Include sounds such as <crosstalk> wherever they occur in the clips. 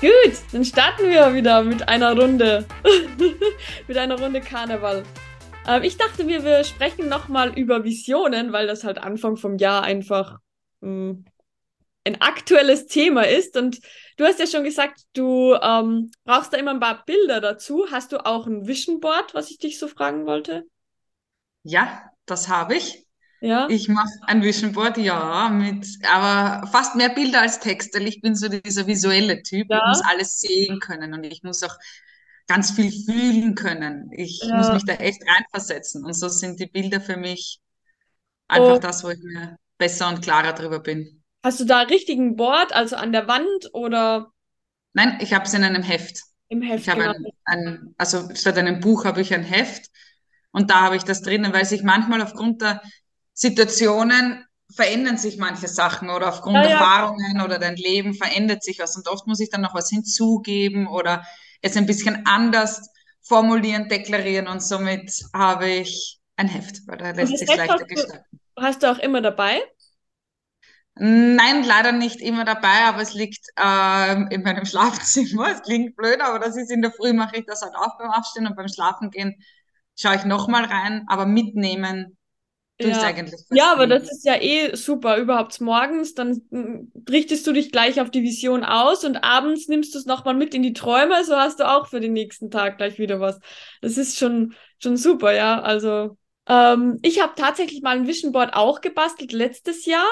Gut, dann starten wir wieder mit einer Runde. <laughs> mit einer Runde Karneval. Ähm, ich dachte mir, wir sprechen nochmal über Visionen, weil das halt Anfang vom Jahr einfach mh, hm, ein aktuelles Thema ist. Und du hast ja schon gesagt, du ähm, brauchst da immer ein paar Bilder dazu. Hast du auch ein Vision Board, was ich dich so fragen wollte? Ja, das habe ich. Ja. Ich mache ein Vision Board, ja, mit, aber fast mehr Bilder als Text, weil ich bin so dieser visuelle Typ. Ja. Ich muss alles sehen können und ich muss auch ganz viel fühlen können. Ich ja. muss mich da echt reinversetzen. Und so sind die Bilder für mich einfach oh. das, wo ich mir besser und klarer drüber bin. Hast du da richtigen Board, also an der Wand oder? Nein, ich habe es in einem Heft. Im Heft. Ich genau. ein, ein, also statt einem Buch habe ich ein Heft und da habe ich das drinnen, weil sich manchmal aufgrund der Situationen verändern sich manche Sachen oder aufgrund ja, ja. Erfahrungen oder dein Leben verändert sich was und oft muss ich dann noch was hinzugeben oder es ein bisschen anders formulieren, deklarieren und somit habe ich ein Heft, weil da lässt sich leichter gestalten. Hast du auch immer dabei? Nein, leider nicht immer dabei, aber es liegt ähm, in meinem Schlafzimmer. Es klingt blöd, aber das ist in der Früh mache ich das halt auch beim Aufstehen und beim Schlafen gehen schaue ich nochmal rein, aber mitnehmen ja. Ja, aber das ist ja eh super. Überhaupt morgens, dann hm, richtest du dich gleich auf die Vision aus und abends nimmst du es nochmal mit in die Träume, so hast du auch für den nächsten Tag gleich wieder was. Das ist schon, schon super, ja. Also ähm, ich habe tatsächlich mal ein Vision Board auch gebastelt letztes Jahr.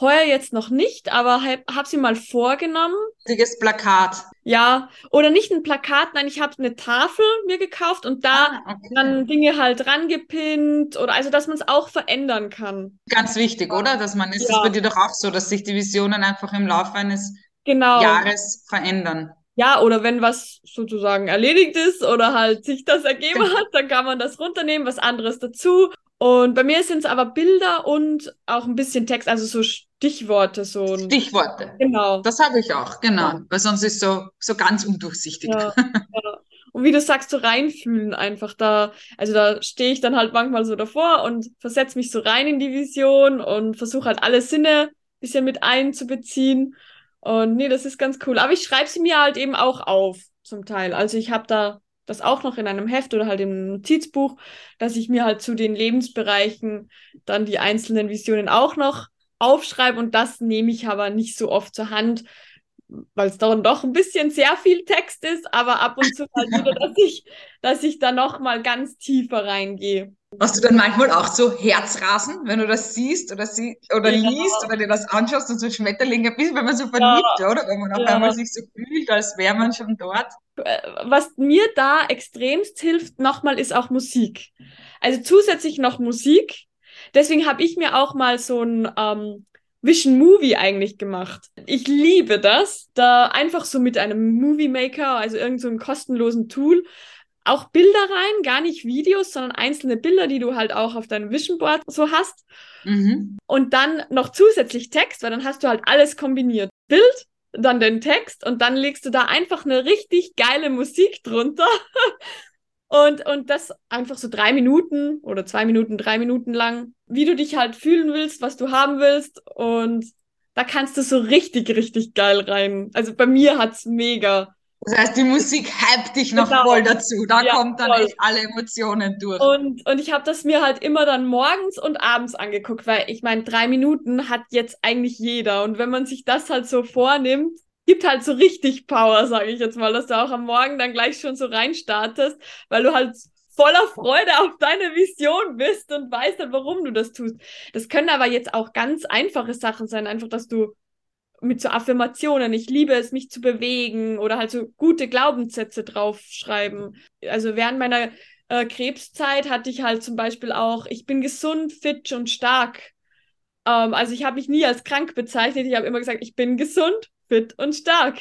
Heuer jetzt noch nicht, aber habe hab sie mal vorgenommen. Richtiges Plakat. Ja, oder nicht ein Plakat, nein, ich habe eine Tafel mir gekauft und da ah, okay. dann Dinge halt rangepinnt oder also, dass man es auch verändern kann. Ganz wichtig, oder? Dass man, ist ja. es bei dir doch auch so, dass sich die Visionen einfach im Laufe eines genau. Jahres verändern. Ja, oder wenn was sozusagen erledigt ist oder halt sich das ergeben genau. hat, dann kann man das runternehmen, was anderes dazu. Und bei mir sind es aber Bilder und auch ein bisschen Text, also so Stichworte. So Stichworte. Genau. Das habe ich auch, genau. Ja. Weil sonst ist so, so ganz undurchsichtig. Ja, <laughs> ja. Und wie du sagst, so reinfühlen einfach da. Also da stehe ich dann halt manchmal so davor und versetze mich so rein in die Vision und versuche halt alle Sinne ein bisschen mit einzubeziehen. Und nee, das ist ganz cool. Aber ich schreibe sie mir halt eben auch auf, zum Teil. Also ich habe da das auch noch in einem Heft oder halt im Notizbuch, dass ich mir halt zu den Lebensbereichen dann die einzelnen Visionen auch noch aufschreibe und das nehme ich aber nicht so oft zur Hand, weil es dann doch ein bisschen sehr viel Text ist, aber ab und zu <laughs> halt wieder, dass ich, dass ich da noch mal ganz tiefer reingehe. Hast du dann manchmal auch so Herzrasen, wenn du das siehst oder, sie, oder ja. liest oder dir das anschaust und so Schmetterlinge bist, wenn man so verliebt, ja. oder? Wenn man auf ja. einmal sich so fühlt, als wäre man schon dort. Äh, was mir da extremst hilft, nochmal, ist auch Musik. Also zusätzlich noch Musik. Deswegen habe ich mir auch mal so ein ähm, Vision Movie eigentlich gemacht. Ich liebe das, da einfach so mit einem Movie Maker, also irgendeinem so kostenlosen Tool, auch Bilder rein, gar nicht Videos, sondern einzelne Bilder, die du halt auch auf deinem Vision Board so hast. Mhm. Und dann noch zusätzlich Text, weil dann hast du halt alles kombiniert. Bild, dann den Text und dann legst du da einfach eine richtig geile Musik drunter. <laughs> und, und das einfach so drei Minuten oder zwei Minuten, drei Minuten lang, wie du dich halt fühlen willst, was du haben willst. Und da kannst du so richtig, richtig geil rein. Also bei mir hat's mega das heißt, die Musik hypt dich noch genau. voll dazu. Da ja, kommt dann voll. echt alle Emotionen durch. Und, und ich habe das mir halt immer dann morgens und abends angeguckt, weil ich meine, drei Minuten hat jetzt eigentlich jeder. Und wenn man sich das halt so vornimmt, gibt halt so richtig Power, sage ich jetzt mal, dass du auch am Morgen dann gleich schon so reinstartest, weil du halt voller Freude auf deine Vision bist und weißt dann, warum du das tust. Das können aber jetzt auch ganz einfache Sachen sein, einfach, dass du mit so Affirmationen, ich liebe es, mich zu bewegen oder halt so gute Glaubenssätze draufschreiben. Also während meiner äh, Krebszeit hatte ich halt zum Beispiel auch, ich bin gesund, fit und stark. Ähm, also ich habe mich nie als krank bezeichnet, ich habe immer gesagt, ich bin gesund, fit und stark.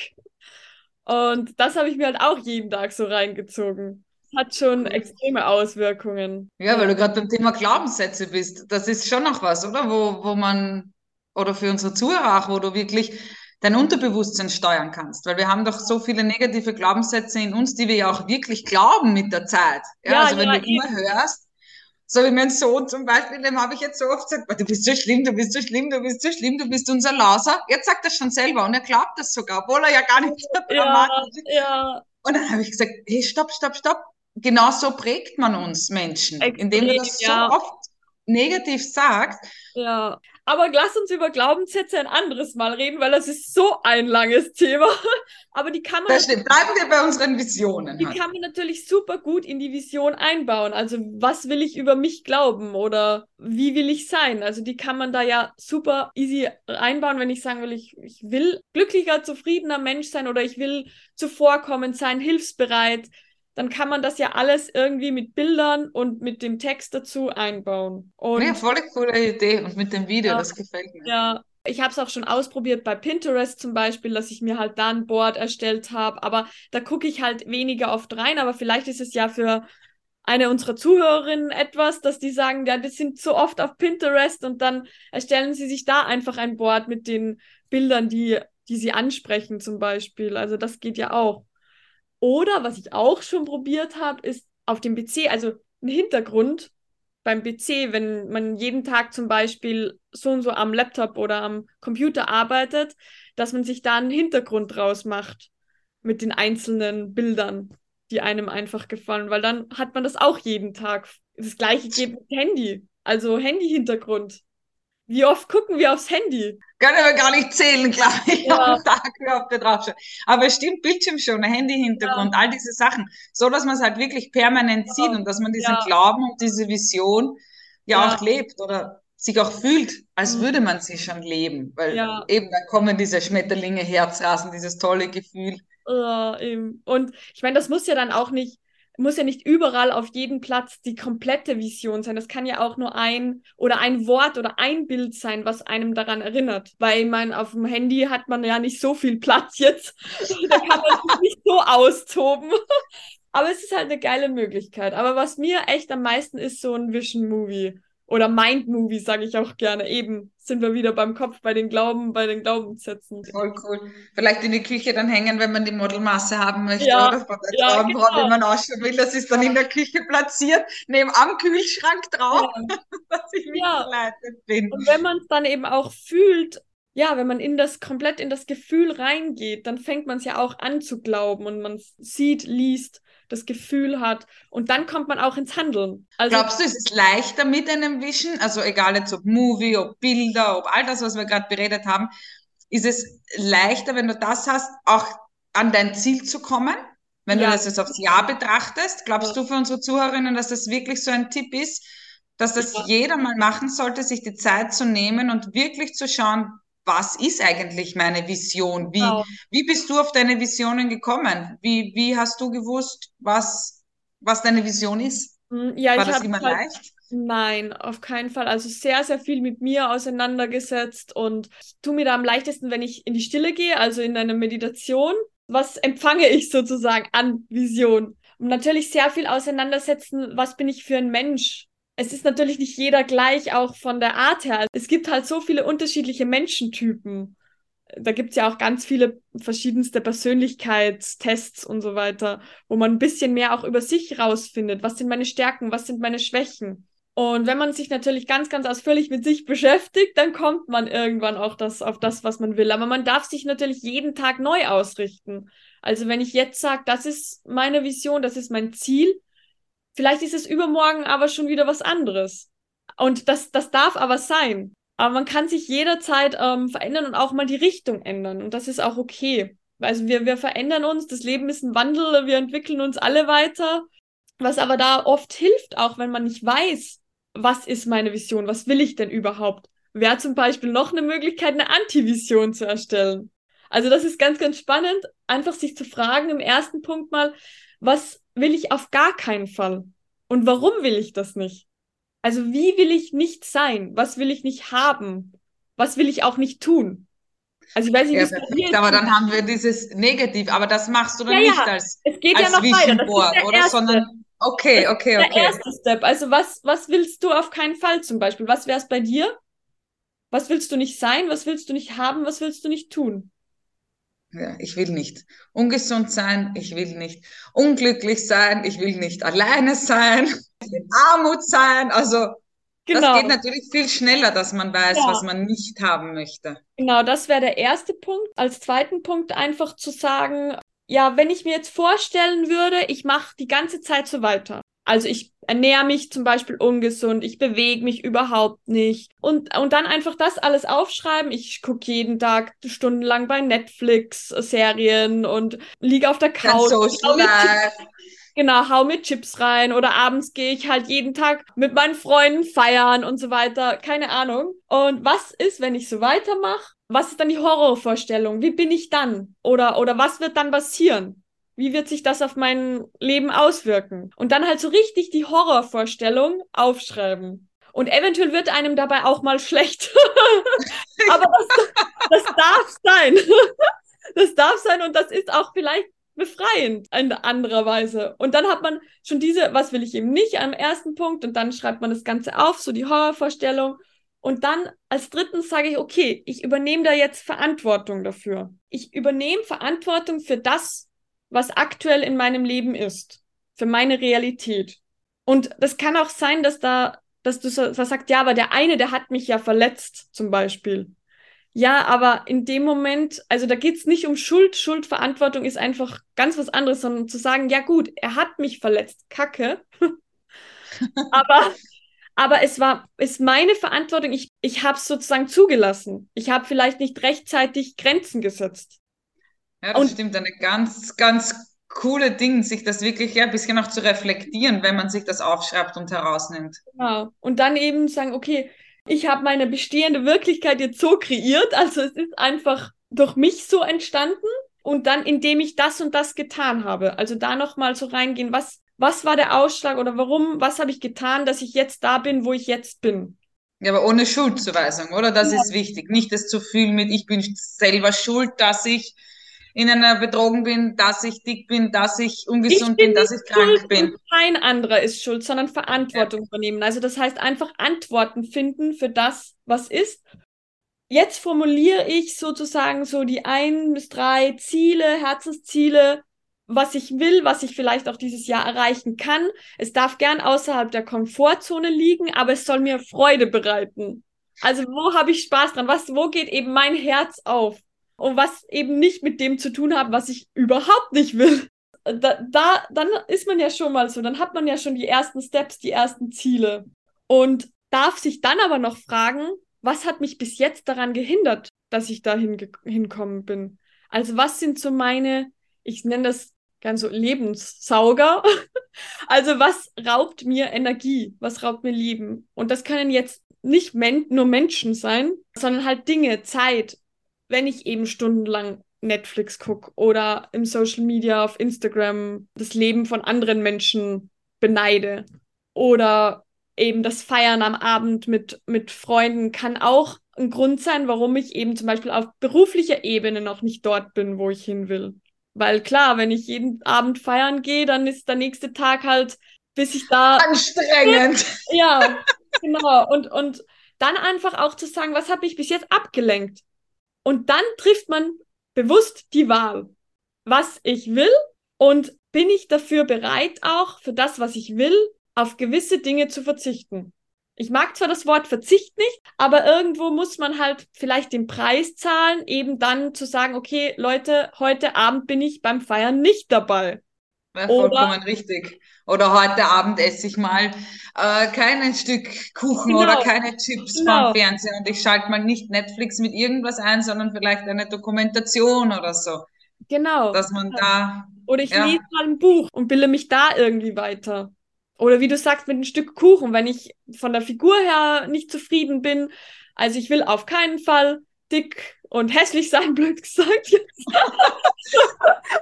Und das habe ich mir halt auch jeden Tag so reingezogen. Hat schon extreme Auswirkungen. Ja, weil du gerade beim Thema Glaubenssätze bist. Das ist schon noch was, oder? Wo, wo man oder für unsere Zuhörer auch, wo du wirklich dein Unterbewusstsein steuern kannst. Weil wir haben doch so viele negative Glaubenssätze in uns, die wir ja auch wirklich glauben mit der Zeit. Ja, ja also wenn ja, du immer hörst, So wie mein Sohn zum Beispiel, dem habe ich jetzt so oft gesagt, du bist so schlimm, du bist so schlimm, du bist so schlimm, du bist unser Laser. Jetzt sagt er schon selber und er glaubt das sogar, obwohl er ja gar nicht so dramatisch ist. Ja. Und dann habe ich gesagt, hey, stopp, stopp, stopp. Genau so prägt man uns Menschen, Extrem, indem du das so oft negativ sagst. Ja, aber lass uns über Glaubenssätze ein anderes Mal reden, weil das ist so ein langes Thema. <laughs> Aber die kann man. Das stimmt. Bleiben wir bei unseren Visionen. Die halt. kann man natürlich super gut in die Vision einbauen. Also, was will ich über mich glauben oder wie will ich sein? Also, die kann man da ja super easy einbauen, wenn ich sagen will, ich, ich will glücklicher, zufriedener Mensch sein oder ich will zuvorkommend sein, hilfsbereit dann kann man das ja alles irgendwie mit Bildern und mit dem Text dazu einbauen. Und, ja, voll coole Idee und mit dem Video, ja, das gefällt mir. Ja, ich habe es auch schon ausprobiert bei Pinterest zum Beispiel, dass ich mir halt da ein Board erstellt habe, aber da gucke ich halt weniger oft rein, aber vielleicht ist es ja für eine unserer Zuhörerinnen etwas, dass die sagen, ja, das sind so oft auf Pinterest und dann erstellen sie sich da einfach ein Board mit den Bildern, die, die sie ansprechen zum Beispiel. Also das geht ja auch. Oder was ich auch schon probiert habe, ist auf dem PC, also ein Hintergrund beim PC, wenn man jeden Tag zum Beispiel so und so am Laptop oder am Computer arbeitet, dass man sich da einen Hintergrund draus macht mit den einzelnen Bildern, die einem einfach gefallen, weil dann hat man das auch jeden Tag. Das gleiche geht mit Handy, also Handy-Hintergrund. Wie oft gucken wir aufs Handy? Können wir gar nicht zählen, <laughs> glaube ich, ja. am Tag, wie oft wir draufschauen. Aber es stimmt, Bildschirmschoner, Handy-Hintergrund, ja. all diese Sachen, so dass man es halt wirklich permanent ja. sieht und dass man diesen Glauben und diese Vision ja, auch lebt oder sich auch fühlt, als mhm. würde man sie schon leben. Weil eben, dann kommen diese Schmetterlinge, Herzrasen, dieses tolle Gefühl. und ich meine, das muss ja dann auch nicht muss ja nicht überall auf jedem Platz die komplette Vision sein. Das kann ja auch nur ein oder ein Wort oder ein Bild sein, was einem daran erinnert. Weil man auf dem Handy hat man ja nicht so viel Platz jetzt. da kann man sich nicht so austoben. <laughs> Aber es ist halt eine geile Möglichkeit. Aber was mir echt am meisten ist, so ein Vision Movie oder Mind-Movies, sage ich auch gerne. Eben sind wir wieder beim Kopf, bei den Glauben, bei den Glaubenssätzen. Voll cool. Vielleicht in die Küche dann hängen, wenn man die Modelmasse haben möchte ja, oder der ja, genau. wenn man ausschauen will. Das ist dann in der Küche platziert, neben am Kühlschrank drauf, ja. <laughs> dass ich mitgeleitet bin. Und wenn man es dann eben auch fühlt, ja, wenn man in das komplett in das Gefühl reingeht, dann fängt man es ja auch an zu glauben und man sieht, liest das Gefühl hat. Und dann kommt man auch ins Handeln. Also, Glaubst du, ist es leichter mit einem Vision? Also egal jetzt ob Movie, ob Bilder, ob all das, was wir gerade beredet haben, ist es leichter, wenn du das hast, auch an dein Ziel zu kommen? Wenn ja. du das jetzt aufs Jahr betrachtest, glaubst ja. du für unsere Zuhörerinnen, dass das wirklich so ein Tipp ist, dass das ja. jeder mal machen sollte, sich die Zeit zu nehmen und wirklich zu schauen, was ist eigentlich meine Vision? Wie, wow. wie bist du auf deine Visionen gekommen? Wie, wie hast du gewusst, was, was deine Vision ist? Hm, ja, War das immer halt, leicht? Nein, auf keinen Fall. Also sehr, sehr viel mit mir auseinandergesetzt und ich tue mir da am leichtesten, wenn ich in die Stille gehe, also in eine Meditation. Was empfange ich sozusagen an Vision? Und natürlich sehr viel auseinandersetzen, was bin ich für ein Mensch? Es ist natürlich nicht jeder gleich, auch von der Art her. Es gibt halt so viele unterschiedliche Menschentypen. Da gibt es ja auch ganz viele verschiedenste Persönlichkeitstests und so weiter, wo man ein bisschen mehr auch über sich rausfindet. Was sind meine Stärken? Was sind meine Schwächen? Und wenn man sich natürlich ganz, ganz ausführlich mit sich beschäftigt, dann kommt man irgendwann auch das, auf das, was man will. Aber man darf sich natürlich jeden Tag neu ausrichten. Also wenn ich jetzt sage, das ist meine Vision, das ist mein Ziel, Vielleicht ist es übermorgen aber schon wieder was anderes. Und das, das darf aber sein. Aber man kann sich jederzeit ähm, verändern und auch mal die Richtung ändern. Und das ist auch okay. Also wir, wir verändern uns, das Leben ist ein Wandel, wir entwickeln uns alle weiter. Was aber da oft hilft, auch wenn man nicht weiß, was ist meine Vision, was will ich denn überhaupt, wäre zum Beispiel noch eine Möglichkeit, eine Antivision zu erstellen. Also das ist ganz, ganz spannend, einfach sich zu fragen im ersten Punkt mal, was will ich auf gar keinen Fall? Und warum will ich das nicht? Also wie will ich nicht sein? Was will ich nicht haben? Was will ich auch nicht tun? Also ich weiß nicht, ja, perfekt, aber dann haben wir dieses Negativ, aber das machst du dann ja, nicht als, es geht als ja noch Vision weiter. Board, oder? Erste. Sondern okay, okay, okay. Der erste Step. Also was, was willst du auf keinen Fall zum Beispiel? Was wäre es bei dir? Was willst du nicht sein? Was willst du nicht haben? Was willst du nicht tun? Ja, ich will nicht ungesund sein, ich will nicht unglücklich sein, ich will nicht alleine sein, will Armut sein. Also genau. das geht natürlich viel schneller, dass man weiß, ja. was man nicht haben möchte. Genau, das wäre der erste Punkt. Als zweiten Punkt einfach zu sagen, ja, wenn ich mir jetzt vorstellen würde, ich mache die ganze Zeit so weiter. Also ich ernähre mich zum Beispiel ungesund, ich bewege mich überhaupt nicht. Und, und dann einfach das alles aufschreiben. Ich gucke jeden Tag stundenlang bei Netflix Serien und liege auf der Couch. Genau, hau mir Chips rein oder abends gehe ich halt jeden Tag mit meinen Freunden feiern und so weiter. Keine Ahnung. Und was ist, wenn ich so weitermache? Was ist dann die Horrorvorstellung? Wie bin ich dann? Oder, oder was wird dann passieren? Wie wird sich das auf mein Leben auswirken? Und dann halt so richtig die Horrorvorstellung aufschreiben. Und eventuell wird einem dabei auch mal schlecht. <laughs> Aber das, das darf sein. <laughs> das darf sein und das ist auch vielleicht befreiend in anderer Weise. Und dann hat man schon diese, was will ich eben nicht, am ersten Punkt und dann schreibt man das Ganze auf, so die Horrorvorstellung. Und dann als drittens sage ich, okay, ich übernehme da jetzt Verantwortung dafür. Ich übernehme Verantwortung für das, was aktuell in meinem Leben ist, für meine Realität. Und das kann auch sein, dass da, dass du so, was sagst, ja, aber der eine, der hat mich ja verletzt, zum Beispiel. Ja, aber in dem Moment, also da geht's nicht um Schuld. Schuldverantwortung ist einfach ganz was anderes, sondern zu sagen, ja gut, er hat mich verletzt, kacke. <laughs> aber, aber es war, ist meine Verantwortung. Ich, ich habe es sozusagen zugelassen. Ich habe vielleicht nicht rechtzeitig Grenzen gesetzt. Ja, das und, stimmt. Eine ganz, ganz coole Ding, sich das wirklich ja, ein bisschen auch zu reflektieren, wenn man sich das aufschreibt und herausnimmt. Genau. Und dann eben sagen, okay, ich habe meine bestehende Wirklichkeit jetzt so kreiert, also es ist einfach durch mich so entstanden und dann, indem ich das und das getan habe. Also da nochmal so reingehen, was, was war der Ausschlag oder warum, was habe ich getan, dass ich jetzt da bin, wo ich jetzt bin. Ja, aber ohne Schuldzuweisung, oder? Das ja. ist wichtig. Nicht das zu fühlen mit, ich bin selber schuld, dass ich in einer betrogen bin, dass ich dick bin, dass ich ungesund ich bin, bin, dass ich krank bin. Kein anderer ist schuld, sondern Verantwortung ja. übernehmen. Also das heißt einfach Antworten finden für das, was ist. Jetzt formuliere ich sozusagen so die ein bis drei Ziele, Herzensziele, was ich will, was ich vielleicht auch dieses Jahr erreichen kann. Es darf gern außerhalb der Komfortzone liegen, aber es soll mir Freude bereiten. Also wo habe ich Spaß dran? Was, wo geht eben mein Herz auf? Und was eben nicht mit dem zu tun hat, was ich überhaupt nicht will. Da, da, dann ist man ja schon mal so, dann hat man ja schon die ersten Steps, die ersten Ziele und darf sich dann aber noch fragen, was hat mich bis jetzt daran gehindert, dass ich da hingekommen bin? Also was sind so meine, ich nenne das ganz so Lebenssauger. <laughs> also was raubt mir Energie? Was raubt mir Leben? Und das können jetzt nicht men nur Menschen sein, sondern halt Dinge, Zeit, wenn ich eben stundenlang Netflix gucke oder im Social Media auf Instagram das Leben von anderen Menschen beneide oder eben das Feiern am Abend mit, mit Freunden kann auch ein Grund sein, warum ich eben zum Beispiel auf beruflicher Ebene noch nicht dort bin, wo ich hin will. Weil klar, wenn ich jeden Abend feiern gehe, dann ist der nächste Tag halt, bis ich da. Anstrengend. <laughs> Ja, genau. Und, und dann einfach auch zu sagen, was habe ich bis jetzt abgelenkt? Und dann trifft man bewusst die Wahl, was ich will und bin ich dafür bereit, auch für das, was ich will, auf gewisse Dinge zu verzichten. Ich mag zwar das Wort Verzicht nicht, aber irgendwo muss man halt vielleicht den Preis zahlen, eben dann zu sagen, okay, Leute, heute Abend bin ich beim Feiern nicht dabei. Ja, vollkommen oder, richtig. Oder heute Abend esse ich mal äh, kein Stück Kuchen genau, oder keine Chips genau. vom Fernseher und ich schalte mal nicht Netflix mit irgendwas ein, sondern vielleicht eine Dokumentation oder so. Genau. Dass man da. Oder ich ja. lese mal ein Buch und bilde mich da irgendwie weiter. Oder wie du sagst, mit einem Stück Kuchen, wenn ich von der Figur her nicht zufrieden bin. Also ich will auf keinen Fall dick und hässlich sein, <laughs> blöd gesagt. <laughs>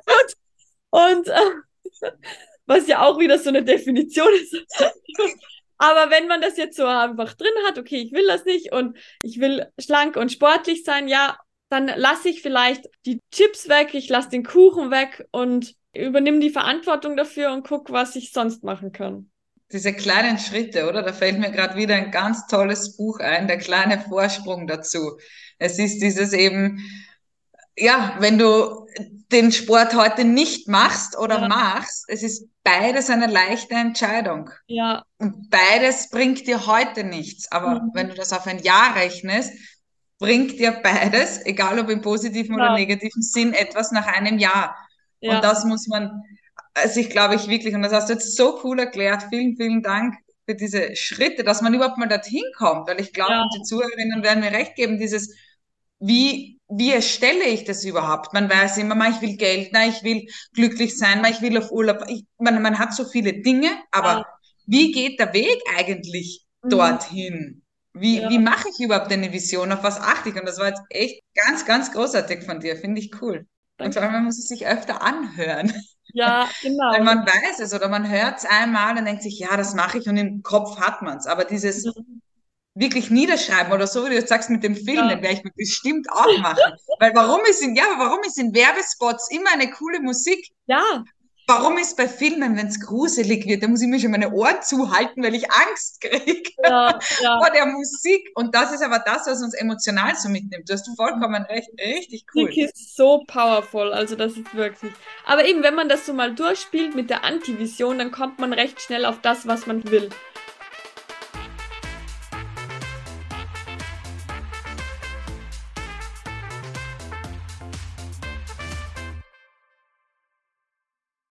und, und äh, was ja auch wieder so eine Definition ist. Aber wenn man das jetzt so einfach drin hat, okay, ich will das nicht und ich will schlank und sportlich sein, ja, dann lasse ich vielleicht die Chips weg, ich lasse den Kuchen weg und übernehme die Verantwortung dafür und gucke, was ich sonst machen kann. Diese kleinen Schritte, oder? Da fällt mir gerade wieder ein ganz tolles Buch ein, der kleine Vorsprung dazu. Es ist dieses eben, ja, wenn du den Sport heute nicht machst oder ja. machst, es ist beides eine leichte Entscheidung. Ja. Und beides bringt dir heute nichts. Aber mhm. wenn du das auf ein Jahr rechnest, bringt dir beides, egal ob im positiven ja. oder negativen Sinn, etwas nach einem Jahr. Ja. Und das muss man, also ich glaube ich wirklich, und das hast du jetzt so cool erklärt, vielen, vielen Dank für diese Schritte, dass man überhaupt mal dorthin kommt, weil ich glaube, die Zuhörerinnen werden mir recht geben, dieses, wie, wie erstelle ich das überhaupt? Man weiß immer, man, ich will Geld, na, ich will glücklich sein, man, ich will auf Urlaub, ich, man, man hat so viele Dinge, aber ja. wie geht der Weg eigentlich mhm. dorthin? Wie, ja. wie mache ich überhaupt eine Vision? Auf was achte ich? Und das war jetzt echt ganz, ganz großartig von dir. Finde ich cool. Danke. Und vor allem, man muss es sich öfter anhören. Ja, <laughs> genau. Weil man weiß es oder man hört es einmal und denkt sich, ja, das mache ich und im Kopf hat man es. Aber dieses mhm. Wirklich niederschreiben oder so, wie du jetzt sagst mit dem Film, ja. den werde ich mir bestimmt auch machen. <laughs> Weil warum ist in, ja, warum ist in Werbespots immer eine coole Musik? Ja. Warum ist bei Filmen, wenn es gruselig wird, da muss ich mir schon meine Ohren zuhalten, weil ich Angst kriege <laughs> ja, ja. vor der Musik. Und das ist aber das, was uns emotional so mitnimmt. Du hast vollkommen recht. Richtig cool. Musik ist so powerful. Also das ist wirklich. Aber eben, wenn man das so mal durchspielt mit der Antivision, dann kommt man recht schnell auf das, was man will.